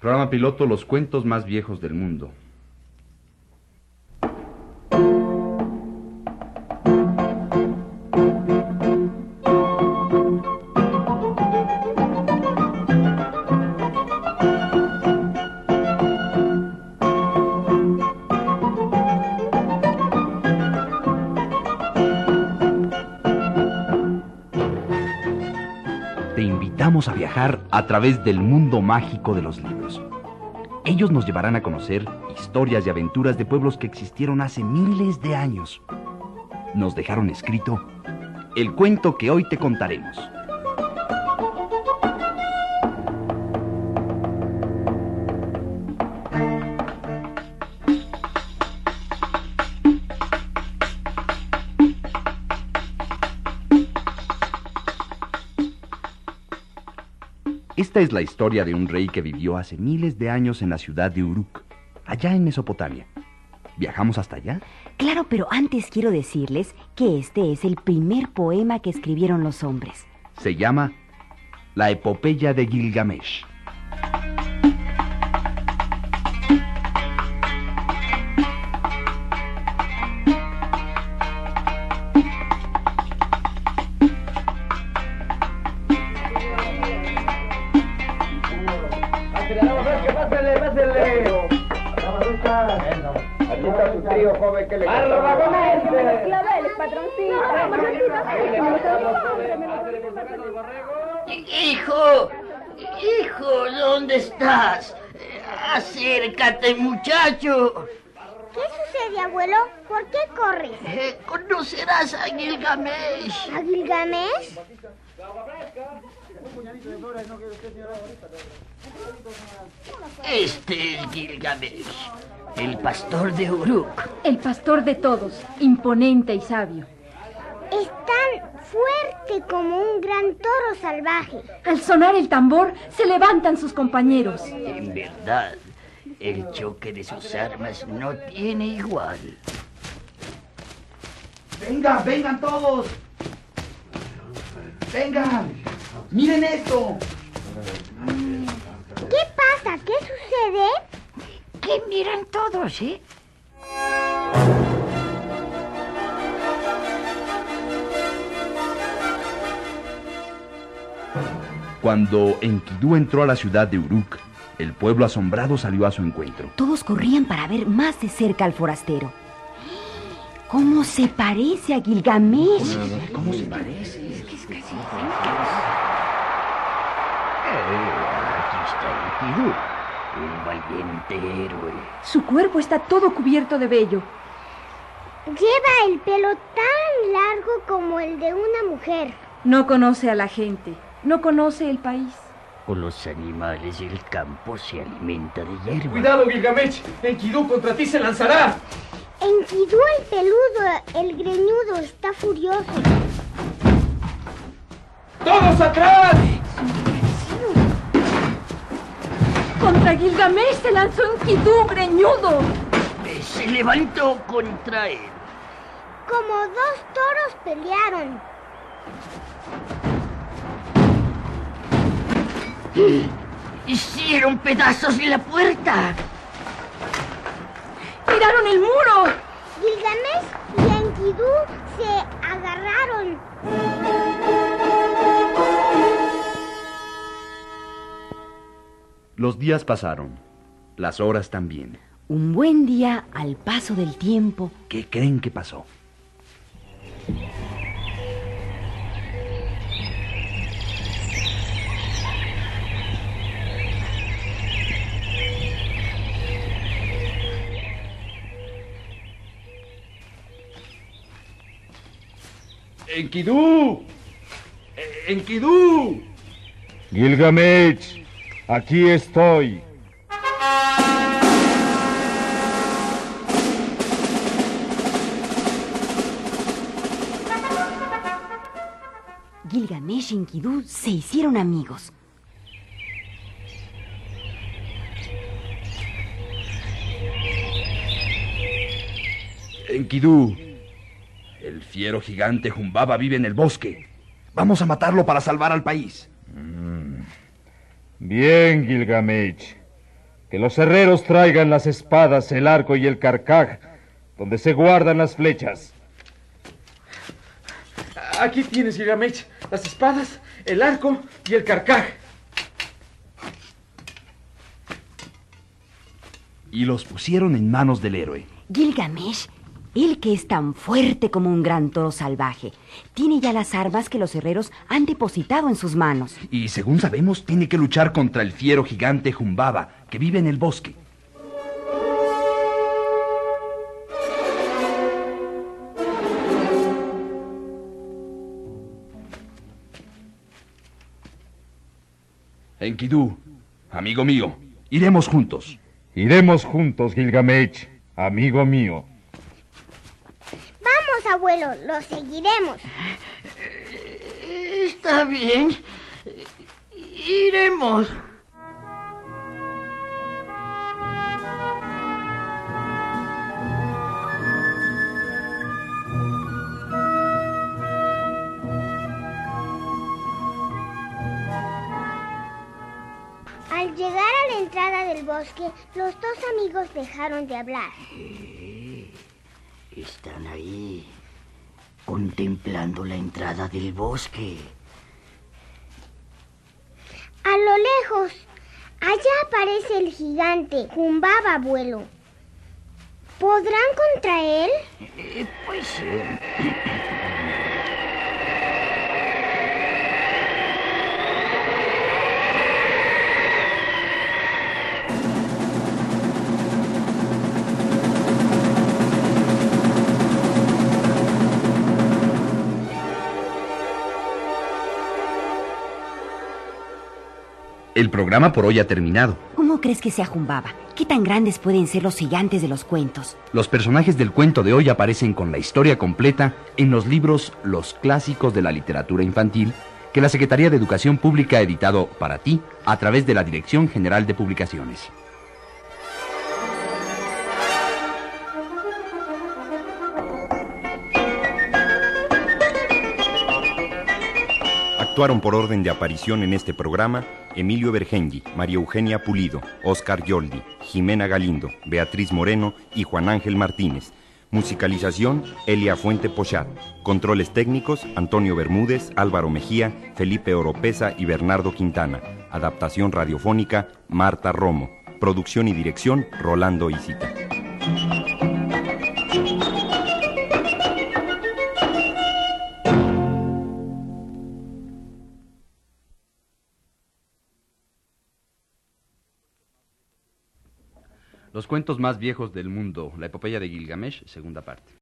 Programa piloto Los cuentos más viejos del mundo. A viajar a través del mundo mágico de los libros. Ellos nos llevarán a conocer historias y aventuras de pueblos que existieron hace miles de años. Nos dejaron escrito el cuento que hoy te contaremos. Esta es la historia de un rey que vivió hace miles de años en la ciudad de Uruk, allá en Mesopotamia. ¿Viajamos hasta allá? Claro, pero antes quiero decirles que este es el primer poema que escribieron los hombres. Se llama La epopeya de Gilgamesh. Pásale, pásale. Aquí está su tío joven que le claveles, patroncito. Hijo, hijo, ¿dónde estás? Acércate, muchacho. ¿Qué sucede, abuelo? ¿Por qué corres? Eh, conocerás a Gilgamesh. ¿A Gilgamesh? Este es Gilgamesh, el pastor de Uruk. El pastor de todos, imponente y sabio. Es tan fuerte como un gran toro salvaje. Al sonar el tambor, se levantan sus compañeros. En verdad, el choque de sus armas no tiene igual. Vengan, vengan todos. Vengan. Miren esto. ¿Qué pasa? ¿Qué sucede? ¿Qué miran todos, eh? Cuando Enkidu entró a la ciudad de Uruk, el pueblo asombrado salió a su encuentro. Todos corrían para ver más de cerca al forastero. ¿Cómo se parece a Gilgamesh? ¿Cómo se parece? Eh, aquí un valiente héroe. Su cuerpo está todo cubierto de vello. Lleva el pelo tan largo como el de una mujer. No conoce a la gente, no conoce el país. Con los animales del campo se alimenta de hierba. Cuidado, Gilgamesh. Enkidu contra ti se lanzará. Enkidu el peludo, el greñudo, está furioso. ¡Todos atrás! Contra Gilgamesh se lanzó Enkidu, greñudo. Eh, Se levantó contra él. Como dos toros pelearon. Hicieron pedazos de la puerta. ¡Tiraron el muro! Gilgamesh y Enkidu se agarraron. Los días pasaron. Las horas también. Un buen día, al paso del tiempo, ¿Qué creen que pasó? ¡Enkidu! Eh, ¡Enkidu! Gilgamesh, aquí estoy. Gilgamesh y Enkidu se hicieron amigos. Enkidu, el fiero gigante Jumbaba vive en el bosque. Vamos a matarlo para salvar al país. Bien, Gilgamesh. Que los herreros traigan las espadas, el arco y el carcaj, donde se guardan las flechas. Aquí tienes, Gilgamesh, las espadas, el arco y el carcaj. Y los pusieron en manos del héroe. Gilgamesh, él que es tan fuerte como un gran toro salvaje, tiene ya las armas que los herreros han depositado en sus manos. Y según sabemos, tiene que luchar contra el fiero gigante Jumbaba, que vive en el bosque. Enkidu, amigo mío, iremos juntos. Iremos juntos, Gilgamesh, amigo mío. Abuelo, lo seguiremos. Está bien. Iremos. Al llegar a la entrada del bosque, los dos amigos dejaron de hablar. Están ahí, contemplando la entrada del bosque. A lo lejos, allá aparece el gigante, Jumbaba, abuelo. ¿Podrán contra él? Eh, pues eh, El programa por hoy ha terminado. ¿Cómo crees que se ajumbaba? ¿Qué tan grandes pueden ser los gigantes de los cuentos? Los personajes del cuento de hoy aparecen con la historia completa en los libros Los Clásicos de la Literatura Infantil que la Secretaría de Educación Pública ha editado para ti a través de la Dirección General de Publicaciones. Actuaron por orden de aparición en este programa Emilio Bergengi, María Eugenia Pulido, Oscar Yoldi, Jimena Galindo, Beatriz Moreno y Juan Ángel Martínez. Musicalización, Elia Fuente Pochat. Controles técnicos, Antonio Bermúdez, Álvaro Mejía, Felipe Oropesa y Bernardo Quintana. Adaptación radiofónica, Marta Romo. Producción y dirección, Rolando Isita. Los cuentos más viejos del mundo, la epopeya de Gilgamesh, segunda parte.